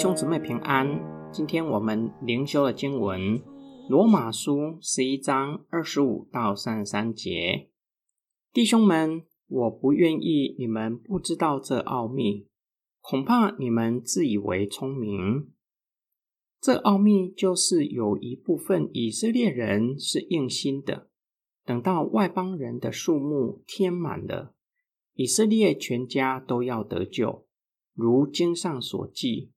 兄姊妹平安。今天我们灵修的经文《罗马书》十一章二十五到三十三节。弟兄们，我不愿意你们不知道这奥秘，恐怕你们自以为聪明。这奥秘就是有一部分以色列人是硬心的，等到外邦人的数目填满了，以色列全家都要得救，如经上所记。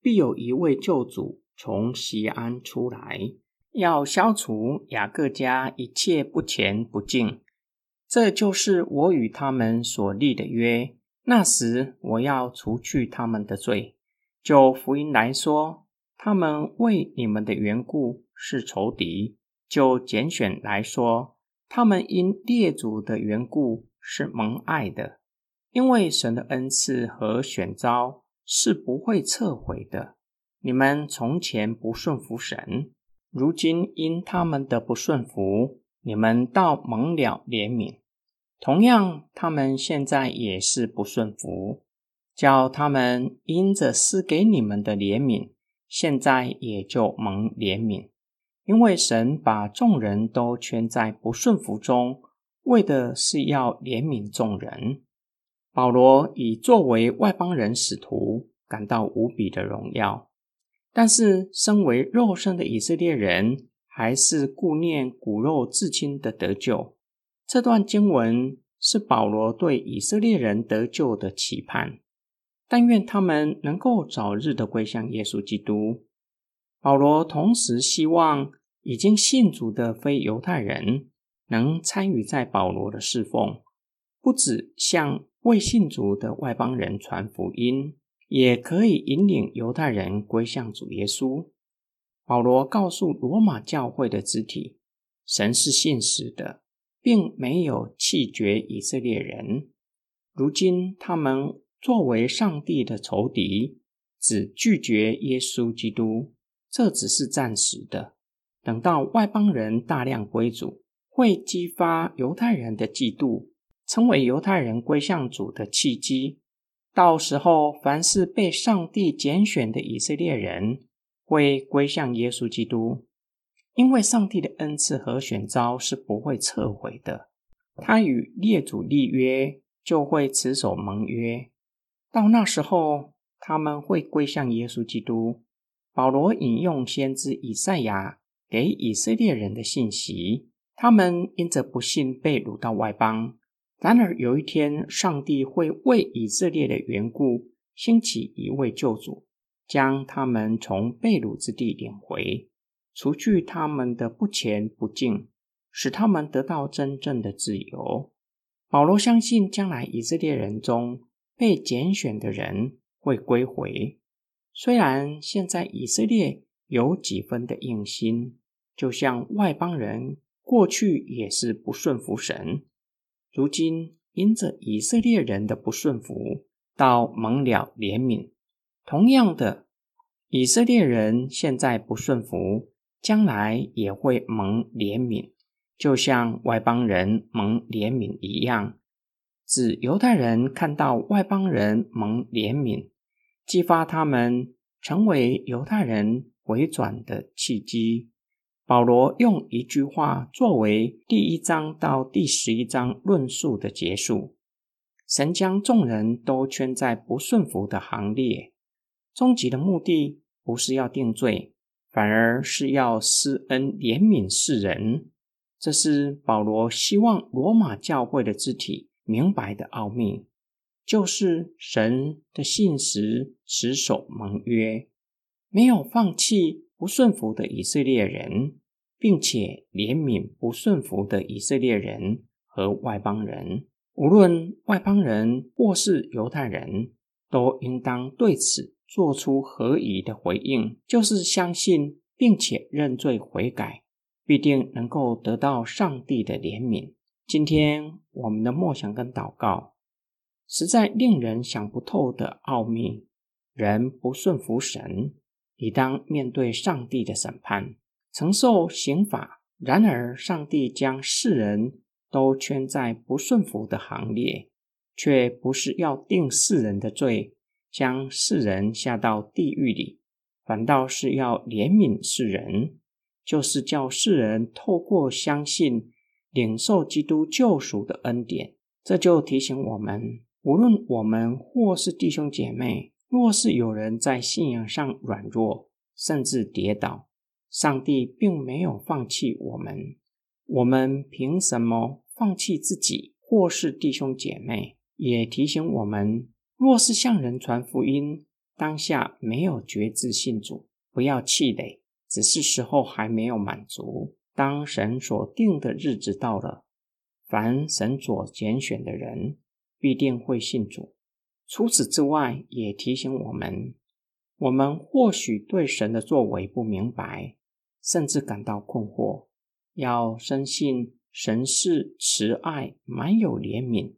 必有一位救主从西安出来，要消除雅各家一切不虔不敬。这就是我与他们所立的约。那时我要除去他们的罪。就福音来说，他们为你们的缘故是仇敌；就拣选来说，他们因列祖的缘故是蒙爱的。因为神的恩赐和选召。是不会撤回的。你们从前不顺服神，如今因他们的不顺服，你们倒蒙了怜悯。同样，他们现在也是不顺服，叫他们因着施给你们的怜悯，现在也就蒙怜悯。因为神把众人都圈在不顺服中，为的是要怜悯众人。保罗以作为外邦人使徒感到无比的荣耀，但是身为肉身的以色列人还是顾念骨肉至亲的得救。这段经文是保罗对以色列人得救的期盼，但愿他们能够早日的归向耶稣基督。保罗同时希望已经信主的非犹太人能参与在保罗的侍奉，不止像。为信主的外邦人传福音，也可以引领犹太人归向主耶稣。保罗告诉罗马教会的肢体，神是信实的，并没有弃绝以色列人。如今他们作为上帝的仇敌，只拒绝耶稣基督，这只是暂时的。等到外邦人大量归主，会激发犹太人的嫉妒。成为犹太人归向主的契机。到时候，凡是被上帝拣选的以色列人会归向耶稣基督，因为上帝的恩赐和选召是不会撤回的。他与列祖立约，就会持守盟约。到那时候，他们会归向耶稣基督。保罗引用先知以赛亚给以色列人的信息：他们因着不信被掳到外邦。然而有一天，上帝会为以色列的缘故兴起一位救主，将他们从被掳之地领回，除去他们的不虔不敬，使他们得到真正的自由。保罗相信，将来以色列人中被拣选的人会归回。虽然现在以色列有几分的硬心，就像外邦人过去也是不顺服神。如今因着以色列人的不顺服，到蒙了怜悯。同样的，以色列人现在不顺服，将来也会蒙怜悯，就像外邦人蒙怜悯一样。指犹太人看到外邦人蒙怜悯，激发他们成为犹太人回转的契机。保罗用一句话作为第一章到第十一章论述的结束：神将众人都圈在不顺服的行列，终极的目的不是要定罪，反而是要施恩怜悯世人。这是保罗希望罗马教会的肢体明白的奥秘，就是神的信实持守盟约，没有放弃。不顺服的以色列人，并且怜悯不顺服的以色列人和外邦人，无论外邦人或是犹太人，都应当对此做出合宜的回应，就是相信并且认罪悔改，必定能够得到上帝的怜悯。今天我们的默想跟祷告，实在令人想不透的奥秘，人不顺服神。理当面对上帝的审判，承受刑罚。然而，上帝将世人都圈在不顺服的行列，却不是要定世人的罪，将世人下到地狱里，反倒是要怜悯世人，就是叫世人透过相信领受基督救赎的恩典。这就提醒我们，无论我们或是弟兄姐妹，若是有人在信仰上软弱，甚至跌倒，上帝并没有放弃我们。我们凭什么放弃自己或是弟兄姐妹？也提醒我们，若是向人传福音，当下没有觉知信主，不要气馁，只是时候还没有满足。当神所定的日子到了，凡神所拣选的人，必定会信主。除此之外，也提醒我们，我们或许对神的作为不明白，甚至感到困惑。要深信神是慈爱、满有怜悯，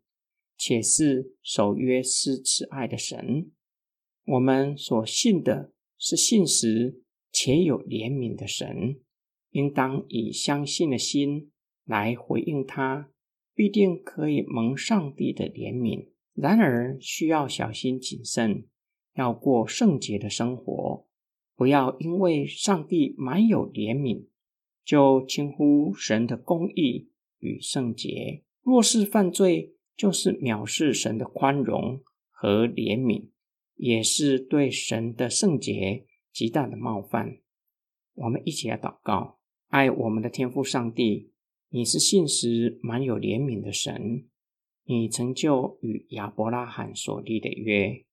且是守约施慈爱的神。我们所信的是信实且有怜悯的神，应当以相信的心来回应他，必定可以蒙上帝的怜悯。然而，需要小心谨慎，要过圣洁的生活，不要因为上帝满有怜悯。就轻忽神的公义与圣洁，若是犯罪，就是藐视神的宽容和怜悯，也是对神的圣洁极大的冒犯。我们一起来祷告：爱我们的天父上帝，你是信实满有怜悯的神，你成就与亚伯拉罕所立的约。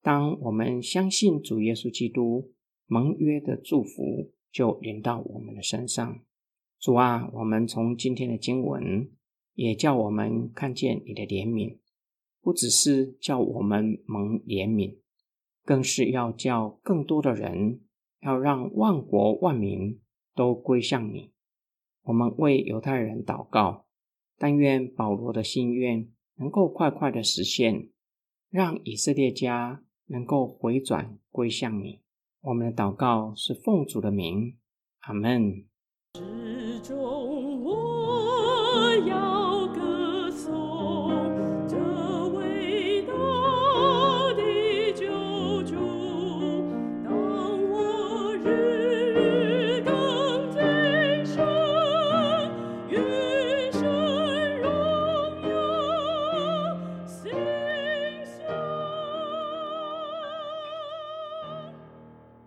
当我们相信主耶稣基督盟约的祝福。就临到我们的身上，主啊，我们从今天的经文也叫我们看见你的怜悯，不只是叫我们蒙怜悯，更是要叫更多的人，要让万国万民都归向你。我们为犹太人祷告，但愿保罗的心愿能够快快的实现，让以色列家能够回转归向你。我们的祷告是奉主的名，阿门。始终我要。